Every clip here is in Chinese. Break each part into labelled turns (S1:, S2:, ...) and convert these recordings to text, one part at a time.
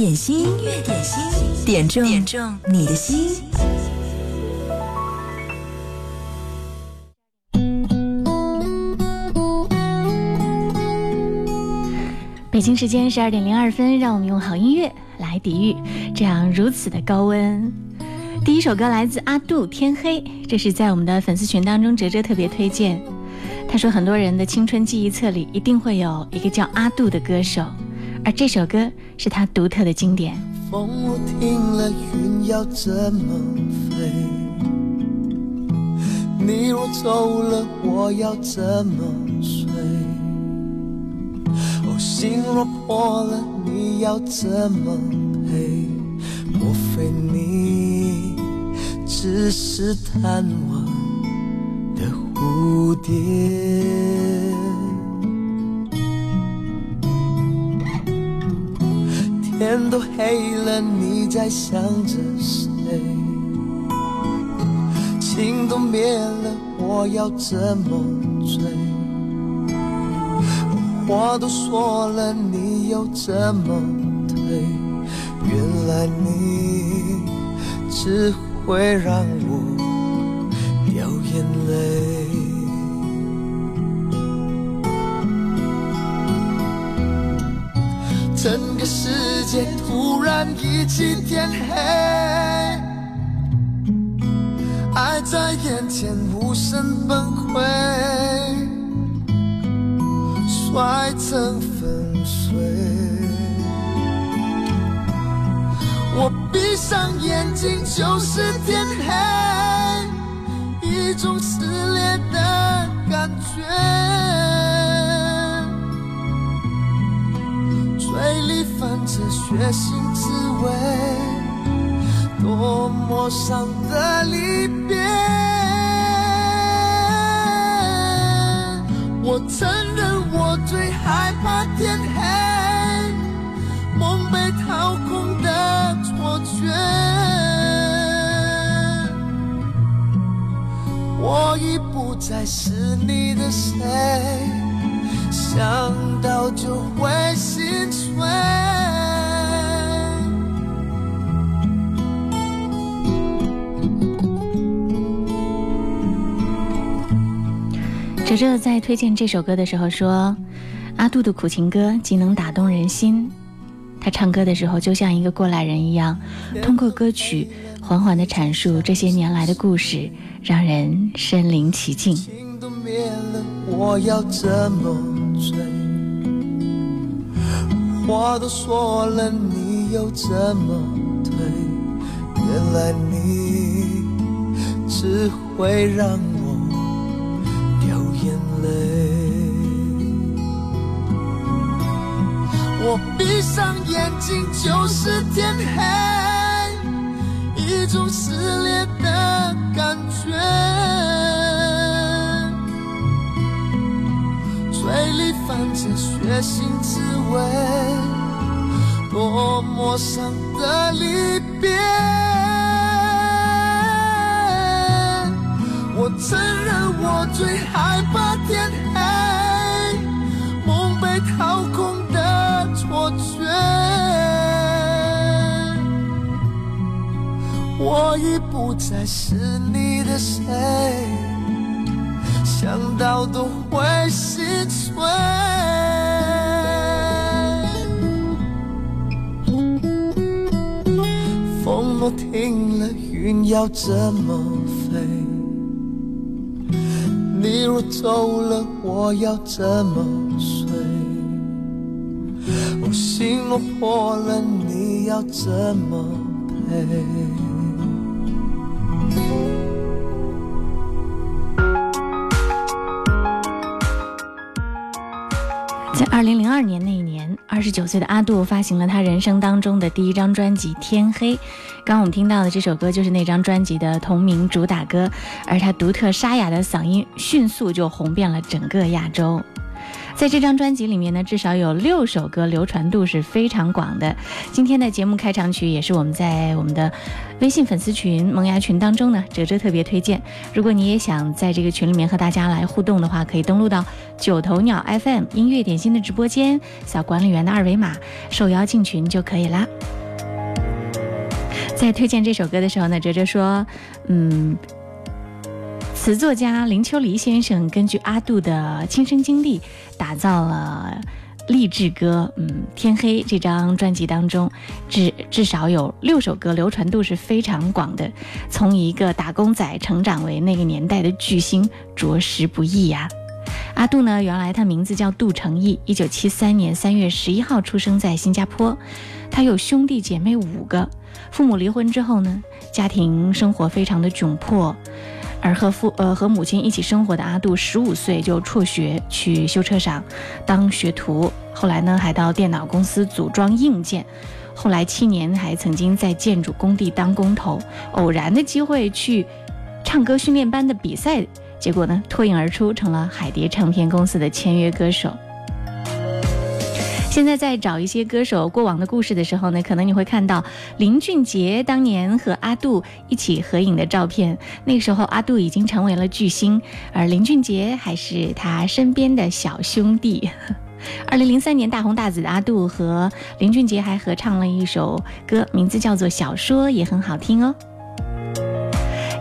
S1: 点心，音乐点心，点中点中你的心。
S2: 北京时间十二点零二分，让我们用好音乐来抵御这样如此的高温。第一首歌来自阿杜《天黑》，这是在我们的粉丝群当中，哲哲特别推荐。他说，很多人的青春记忆册里一定会有一个叫阿杜的歌手，而这首歌是他独特的经典。
S3: 风若停了，云要怎么飞？你若走了，我要怎么睡？哦，心若破了，你要怎么陪？莫非你只是贪玩的蝴蝶？天都黑了，你在想着谁？情都灭了，我要怎么追？话都说了，你又怎么退？原来你只会让我掉眼泪。整个世界突然一起天黑，爱在眼前无声崩溃，摔成粉碎。我闭上眼睛就是天黑，一种撕裂的感觉。血腥滋味，多么伤的离别。我承认我最害怕天黑，梦被掏空的错觉。我已不再是你的谁。想到就会心碎。
S2: 哲哲在推荐这首歌的时候说：“阿杜的苦情歌极能打动人心，他唱歌的时候就像一个过来人一样，通过歌曲缓缓地阐述这些年来的故事，让人身临其境。”
S3: 我要怎么？追，话都说了，你又怎么退？原来你只会让我闭上眼睛就是天黑，一种撕裂的感觉。嘴里泛着血腥滋味，多么伤的离别。不再是你的谁。想到都会心碎。风若停了，云要怎么飞？你若走了，我要怎么睡？我心若破了，你要怎么陪？
S2: 在二零零二年那一年，二十九岁的阿杜发行了他人生当中的第一张专辑《天黑》。刚刚我们听到的这首歌就是那张专辑的同名主打歌，而他独特沙哑的嗓音迅速就红遍了整个亚洲。在这张专辑里面呢，至少有六首歌流传度是非常广的。今天的节目开场曲也是我们在我们的微信粉丝群萌芽群当中呢，哲哲特别推荐。如果你也想在这个群里面和大家来互动的话，可以登录到九头鸟 FM 音乐点心的直播间，扫管理员的二维码，受邀进群就可以啦。在推荐这首歌的时候呢，哲哲说，嗯。词作家林秋离先生根据阿杜的亲身经历，打造了励志歌。嗯，《天黑》这张专辑当中，至至少有六首歌流传度是非常广的。从一个打工仔成长为那个年代的巨星，着实不易呀。阿杜呢，原来他名字叫杜成义，一九七三年三月十一号出生在新加坡。他有兄弟姐妹五个，父母离婚之后呢，家庭生活非常的窘迫。而和父呃和母亲一起生活的阿杜，十五岁就辍学去修车厂当学徒，后来呢还到电脑公司组装硬件，后来七年还曾经在建筑工地当工头，偶然的机会去唱歌训练班的比赛，结果呢脱颖而出，成了海蝶唱片公司的签约歌手。现在在找一些歌手过往的故事的时候呢，可能你会看到林俊杰当年和阿杜一起合影的照片。那个时候，阿杜已经成为了巨星，而林俊杰还是他身边的小兄弟。二零零三年大红大紫的阿杜和林俊杰还合唱了一首歌，名字叫做《小说》，也很好听哦。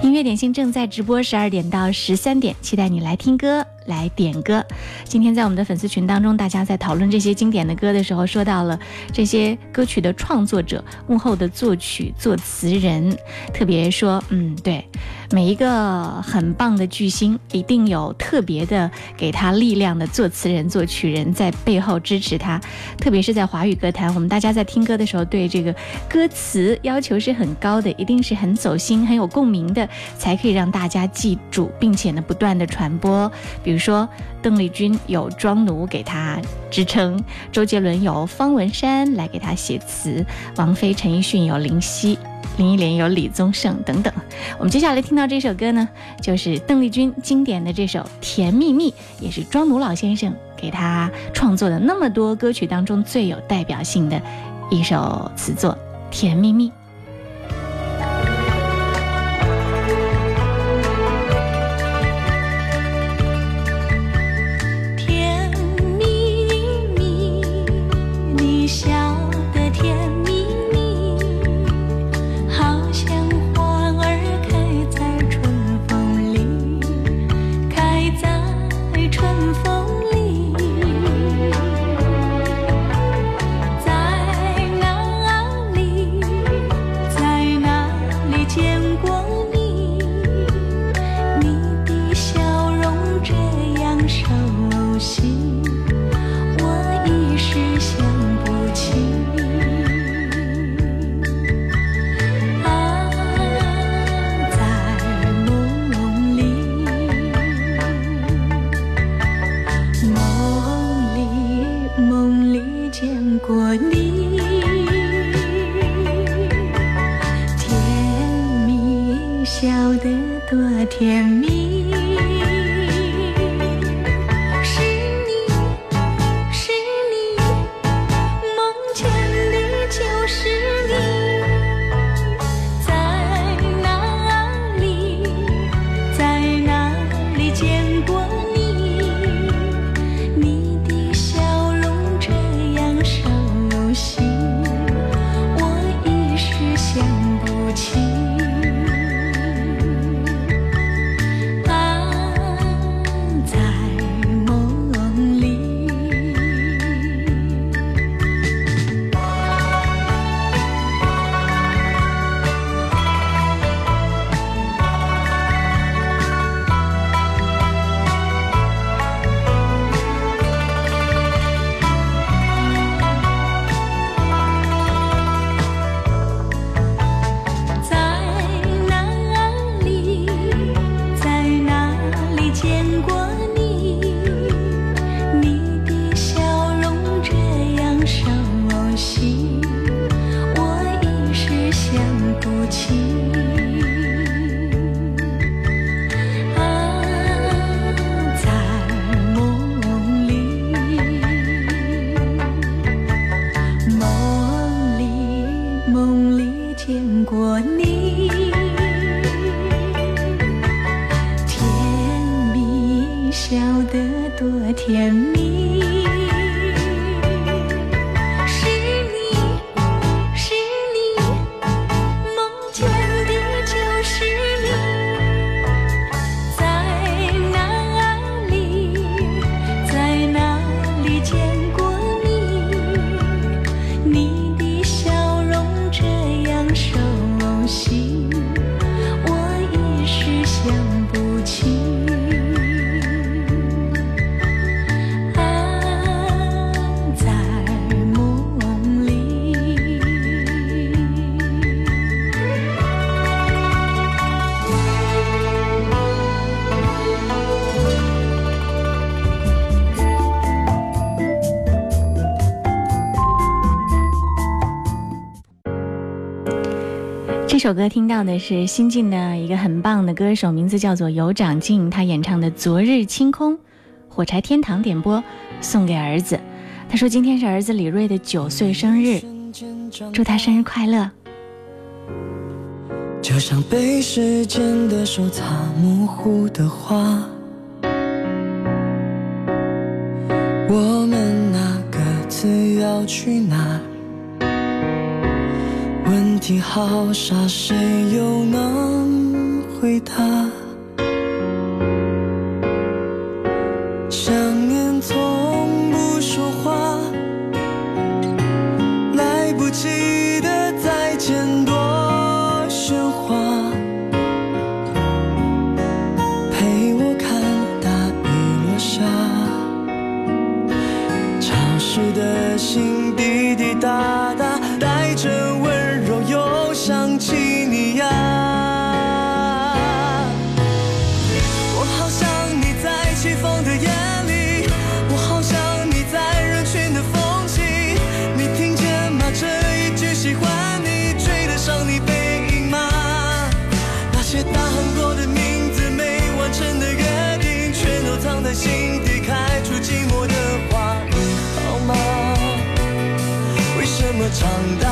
S2: 音乐点心正在直播，十二点到十三点，期待你来听歌。来点歌。今天在我们的粉丝群当中，大家在讨论这些经典的歌的时候，说到了这些歌曲的创作者幕后的作曲作词人，特别说，嗯，对，每一个很棒的巨星，一定有特别的给他力量的作词人、作曲人在背后支持他。特别是在华语歌坛，我们大家在听歌的时候，对这个歌词要求是很高的，一定是很走心、很有共鸣的，才可以让大家记住，并且呢，不断的传播。比如。说邓丽君有庄奴给她支撑，周杰伦有方文山来给她写词，王菲、陈奕迅有林夕，林忆莲有李宗盛等等。我们接下来听到这首歌呢，就是邓丽君经典的这首《甜蜜蜜》，也是庄奴老先生给她创作的那么多歌曲当中最有代表性的一首词作《甜蜜蜜》。
S4: 笑得多甜蜜。
S5: 心首歌听到的是新晋的一个很棒的歌手，名字叫做尤长靖，他演唱的《昨日清空》，火柴天堂点播送给儿子。他说今天是儿子李瑞的九岁生日，祝他生日快乐。
S6: 就像被时间的手擦模糊的画，我们那各自要去哪？问题好傻，谁又能回答？长大。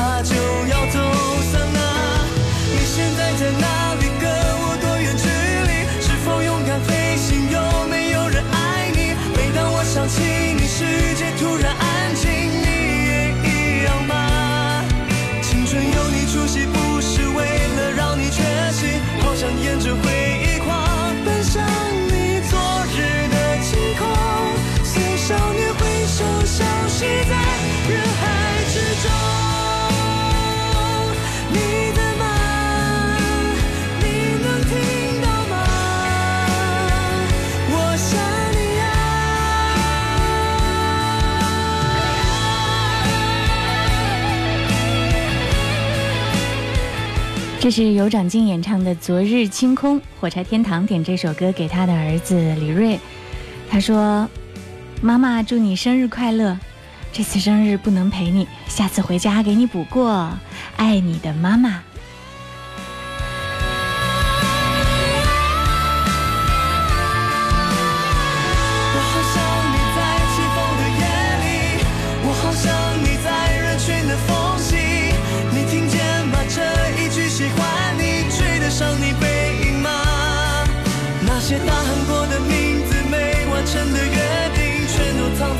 S5: 这是尤长靖演唱的《昨日清空》，火柴天堂点这首歌给他的儿子李瑞。他说：“妈妈祝你生日快乐，这次生日不能陪你，下次回家给你补过。爱你的妈妈。”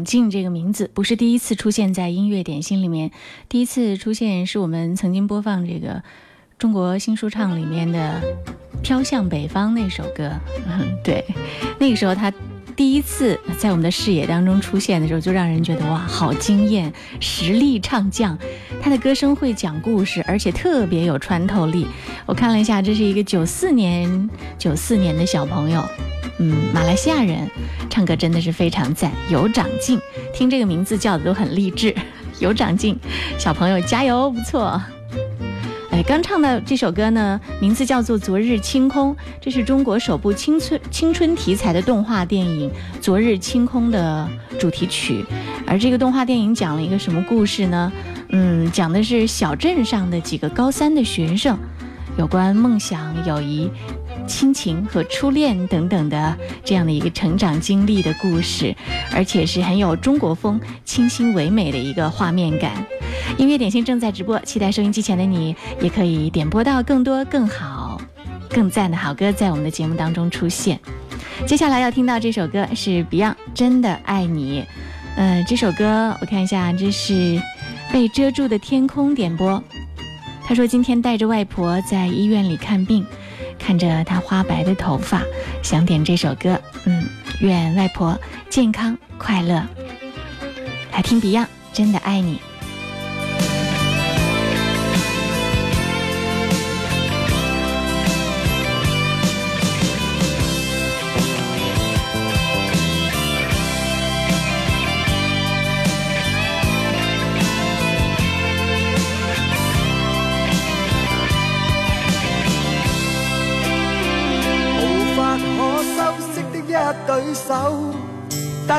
S2: 有长进这个名字不是第一次出现在音乐点心里面，第一次出现是我们曾经播放这个中国新说唱里面的《飘向北方》那首歌。嗯，对，那个时候他第一次在我们的视野当中出现的时候，就让人觉得哇，好惊艳！实力唱将，他的歌声会讲故事，而且特别有穿透力。我看了一下，这是一个九四年九四年的小朋友。嗯，马来西亚人唱歌真的是非常赞，有长进。听这个名字叫的都很励志，有长进，小朋友加油，不错。哎，刚唱的这首歌呢，名字叫做《昨日清空》，这是中国首部青春青春题材的动画电影《昨日清空》的主题曲。而这个动画电影讲了一个什么故事呢？嗯，讲的是小镇上的几个高三的学生，有关梦想、友谊。亲情和初恋等等的这样的一个成长经历的故事，而且是很有中国风、清新唯美的一个画面感。音乐点心正在直播，期待收音机前的你也可以点播到更多、更好、更赞的好歌，在我们的节目当中出现。接下来要听到这首歌是 Beyond《真的爱你》。呃，这首歌我看一下，这是被遮住的天空点播。他说今天带着外婆在医院里看病。看着她花白的头发，想点这首歌。嗯，愿外婆健康快乐。来听 Beyond，真的爱你。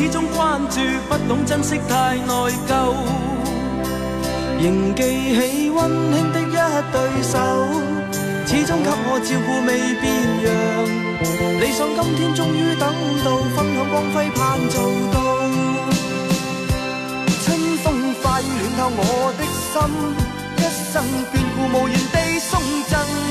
S7: 始终关注，不懂珍惜，太内疚。仍记起温馨的一对手，始终给我照顾，未变样。理想今天终于等到，分享光辉盼做到。春风化雨暖透我的心，一生眷顾无言地送赠。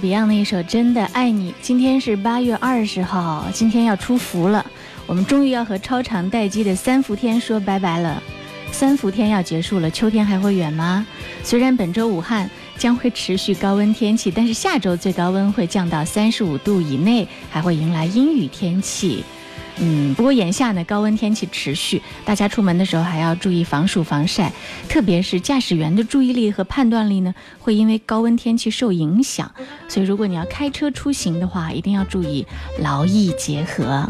S2: Beyond 的一首《真的爱你》。今天是八月二十号，今天要出伏了，我们终于要和超长待机的三伏天说拜拜了。三伏天要结束了，秋天还会远吗？虽然本周武汉将会持续高温天气，但是下周最高温会降到三十五度以内，还会迎来阴雨天气。嗯，不过眼下呢，高温天气持续，大家出门的时候还要注意防暑防晒，特别是驾驶员的注意力和判断力呢，会因为高温天气受影响。所以，如果你要开车出行的话，一定要注意劳逸结合。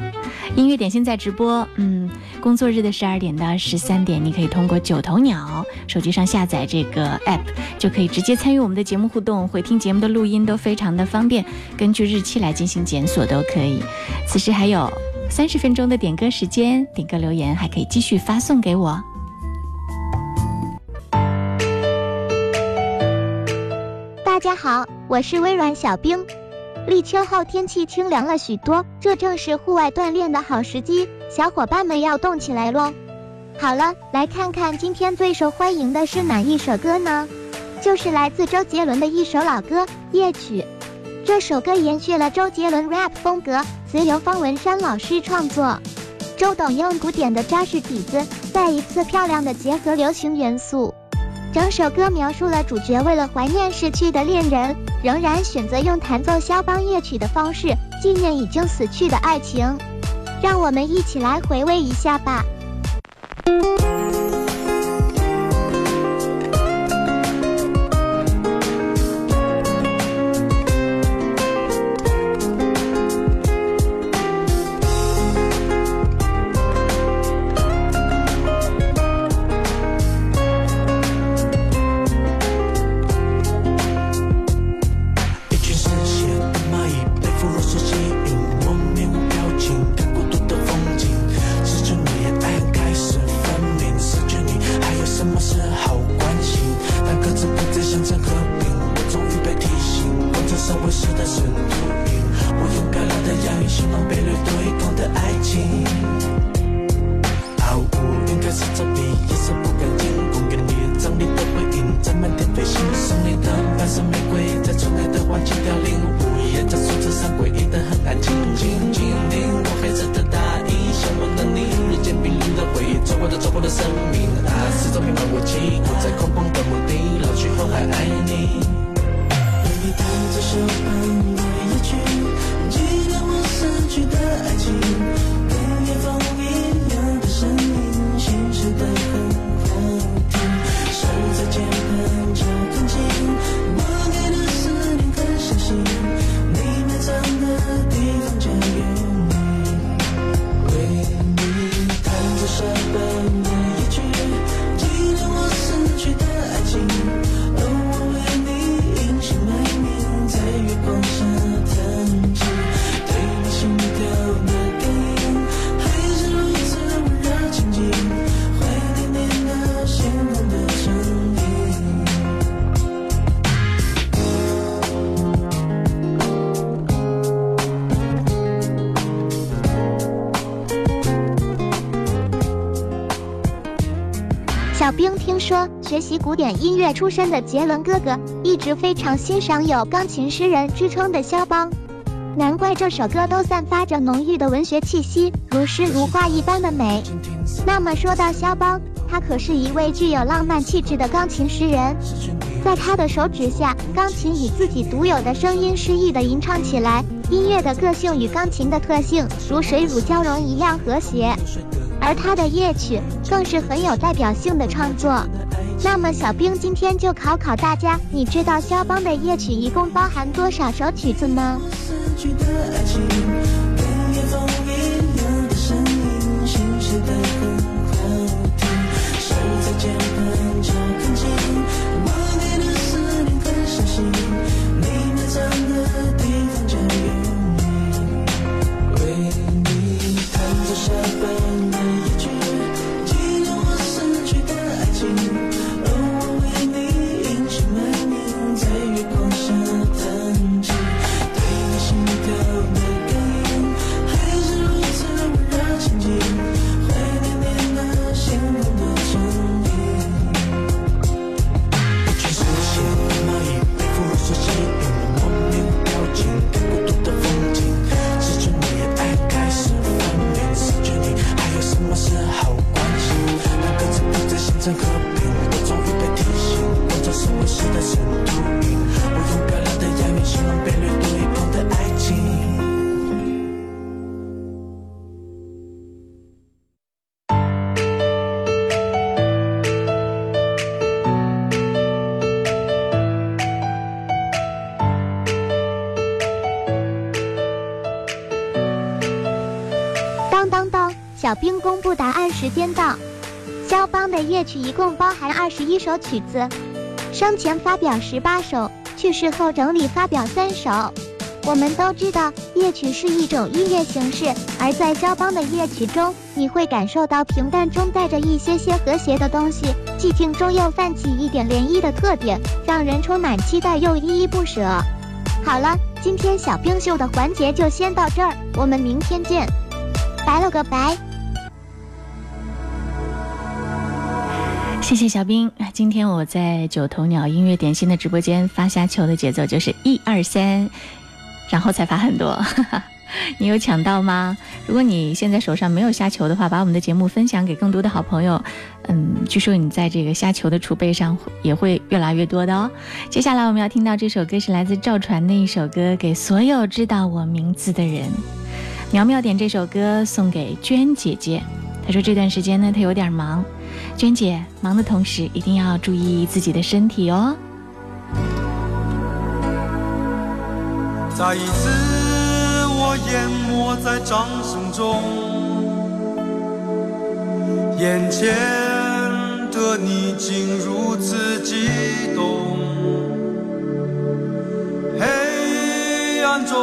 S2: 音乐点心在直播，嗯，工作日的十二点到十三点，你可以通过九头鸟手机上下载这个 app，就可以直接参与我们的节目互动，回听节目的录音都非常的方便，根据日期来进行检索都可以。此时还有。三十分钟的点歌时间，点歌留言还可以继续发送给我。
S6: 大家好，我是微软小冰。立秋后天气清凉了许多，这正是户外锻炼的好时机，小伙伴们要动起来喽！好了，来看看今天最受欢迎的是哪一首歌呢？就是来自周杰伦的一首老歌《夜曲》。这首歌延续了周杰伦 rap 风格，词由方文山老师创作。周董用古典的扎实底子，再一次漂亮的结合流行元素。整首歌描述了主角为了怀念逝去的恋人，仍然选择用弹奏肖邦夜曲的方式纪念已经死去的爱情。让我们一起来回味一下吧。古典音乐出身的杰伦哥哥，一直非常欣赏有钢琴诗人之称的肖邦，难怪这首歌都散发着浓郁的文学气息，如诗如画一般的美。那么说到肖邦，他可是一位具有浪漫气质的钢琴诗人，在他的手指下，钢琴以自己独有的声音诗意的吟唱起来，音乐的个性与钢琴的特性如水乳交融一样和谐。而他的夜曲更是很有代表性的创作。那么小兵今天就考考大家，你知道肖邦的夜曲一共包含多少首曲子吗？手在键盘敲，的我用漂亮的形容被掠夺一空的爱情
S8: 当当当
S6: 小兵公布答案时间到。肖邦的夜曲一共包含二十一首曲子。生前发表十八首，去世后整理发表三首。我们都知道夜曲是一种音乐形式，而在肖邦的夜曲中，你会感受到平淡中带着一些些和谐的东西，寂静中又泛起一点涟漪的特点，让人充满期待又依依不舍。好了，今天小冰秀的环节就先到这儿，我们明天见，拜了个拜。
S2: 谢谢小兵。今天我在九头鸟音乐点心的直播间发虾球的节奏就是一二三，然后才发很多。你有抢到吗？如果你现在手上没有虾球的话，把我们的节目分享给更多的好朋友。嗯，据说你在这个虾球的储备上也会越来越多的哦。接下来我们要听到这首歌是来自赵传的一首歌，给所有知道我名字的人。苗苗点这首歌送给娟姐姐，她说这段时间呢，她有点忙。娟姐，忙的同时一定要注意自己的身体哦。
S9: 再一次，我淹没在掌声中，眼前的你竟如此激动，黑暗中，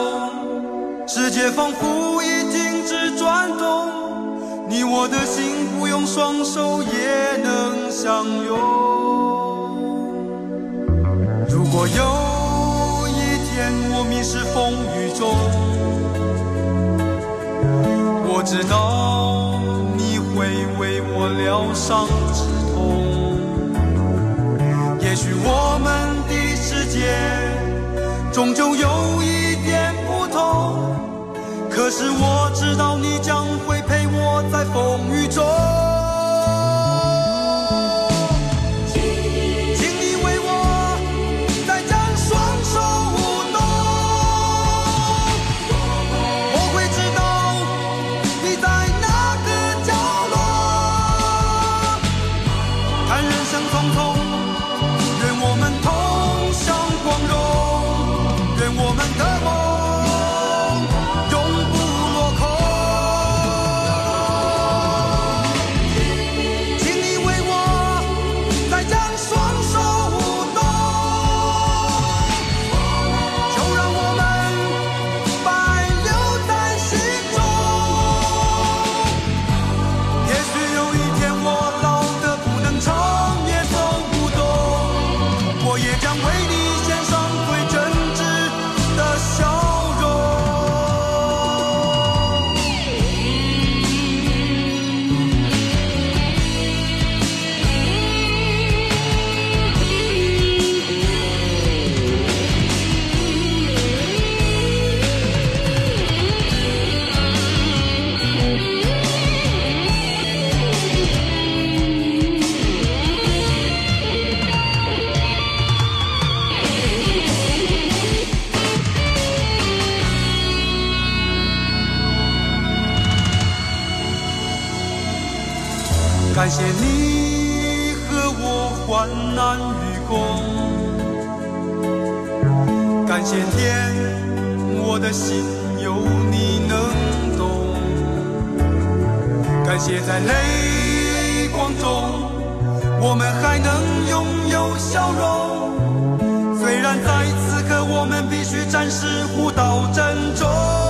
S9: 世界仿佛已停止转动。你我的心不用双手也能相拥。如果有一天我迷失风雨中，我知道你会为我疗伤止痛。也许我们的世界终究有一，可是我知道你将会陪我在风雨中。感谢你和我患难与共，感谢天，我的心有你能懂，感谢在泪光中，我们还能拥有笑容。虽然在此刻我们必须暂时互道珍重。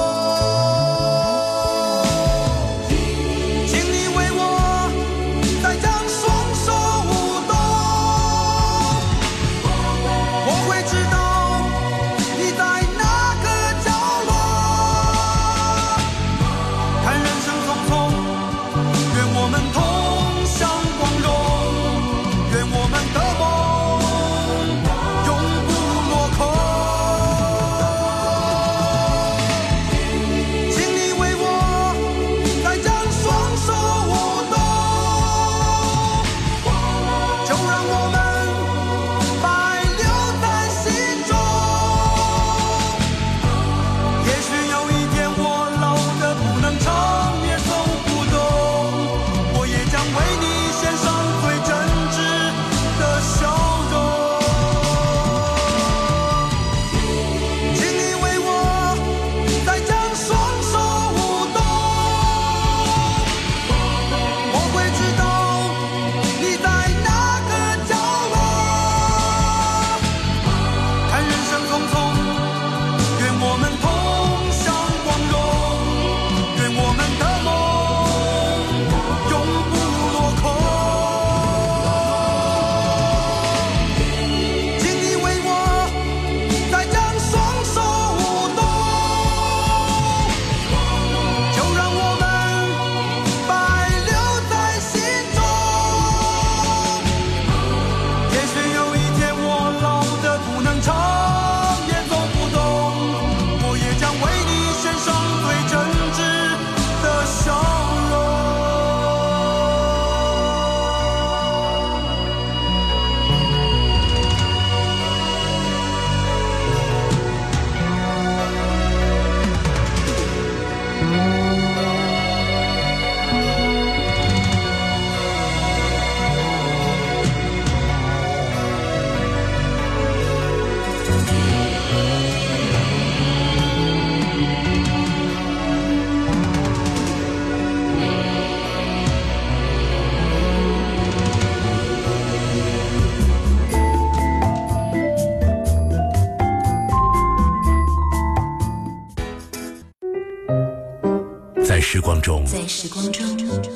S10: 时光中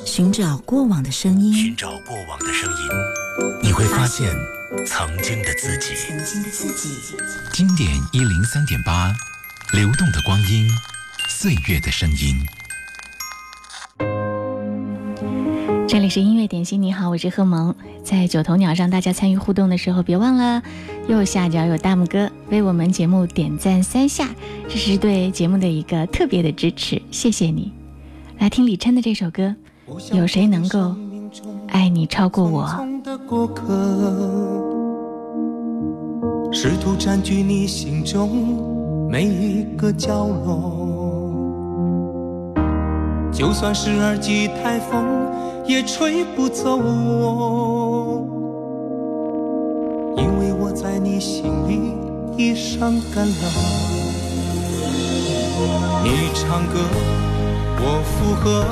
S1: 寻找过往的声音，
S10: 寻找过往的声音，你会发现曾经的自己。
S1: 曾经的自己。
S11: 经典一零三点八，流动的光阴，岁月的声音。
S2: 这里是音乐点心，你好，我是贺萌。在九头鸟让，大家参与互动的时候，别忘了右下角有大拇哥，为我们节目点赞三下，这是对节目的一个特别的支持，谢谢你。来听李琛的这首歌，有谁能够爱你超过我？
S12: 试图占据你心中每一个角落，就算是耳机台风。也吹不走我，因为我在你心里已伤感了。你唱歌，我附和，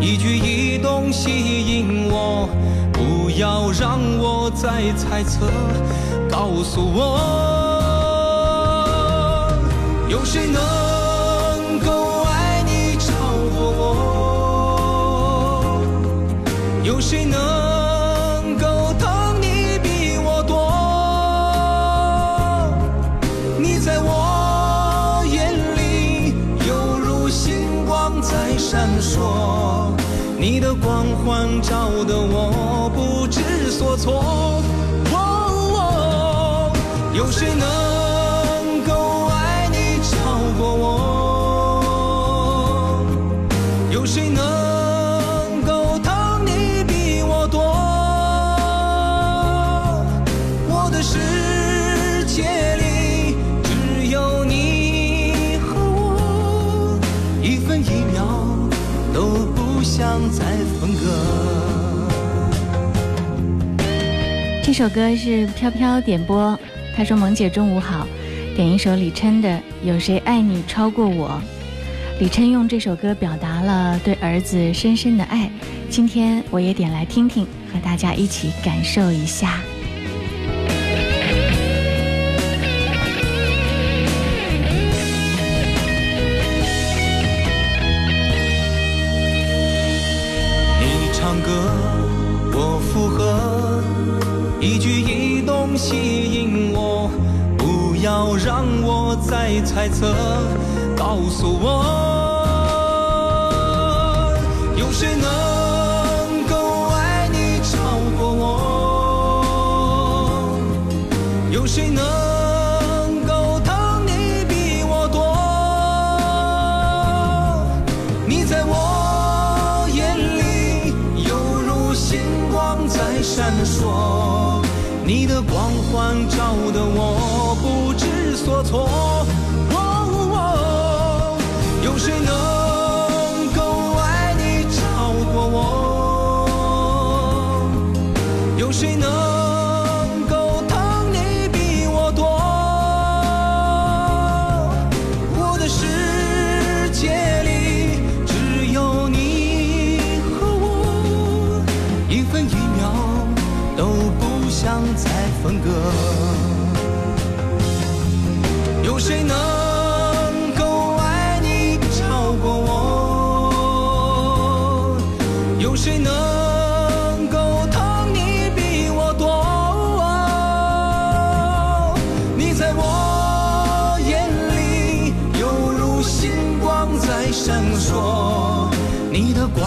S12: 一举一动吸引我，不要让我再猜测，告诉我，有谁能够爱你超过我？有谁能照得我不知所措。有谁能够爱你超过我？有谁能？
S2: 这首歌是飘飘点播，他说：“萌姐中午好，点一首李琛的《有谁爱你超过我》。”李琛用这首歌表达了对儿子深深的爱，今天我也点来听听，和大家一起感受一下。
S12: 猜测，告诉我，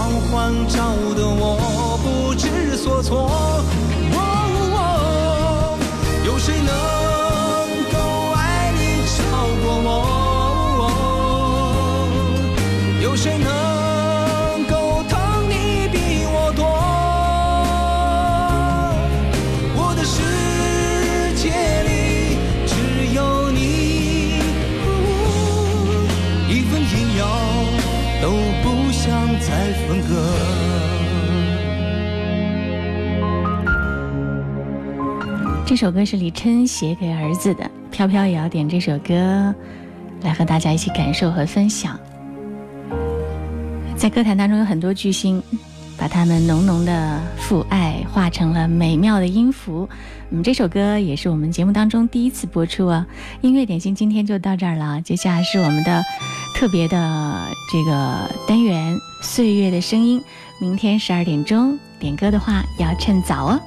S12: 你的光环照得我不知所措。
S2: 这首歌是李琛写给儿子的，飘飘也要点这首歌，来和大家一起感受和分享。在歌坛当中有很多巨星，把他们浓浓的父爱化成了美妙的音符。嗯，这首歌也是我们节目当中第一次播出啊。音乐点心今天就到这儿了，接下来是我们的特别的这个单元《岁月的声音》，明天十二点钟点歌的话要趁早哦。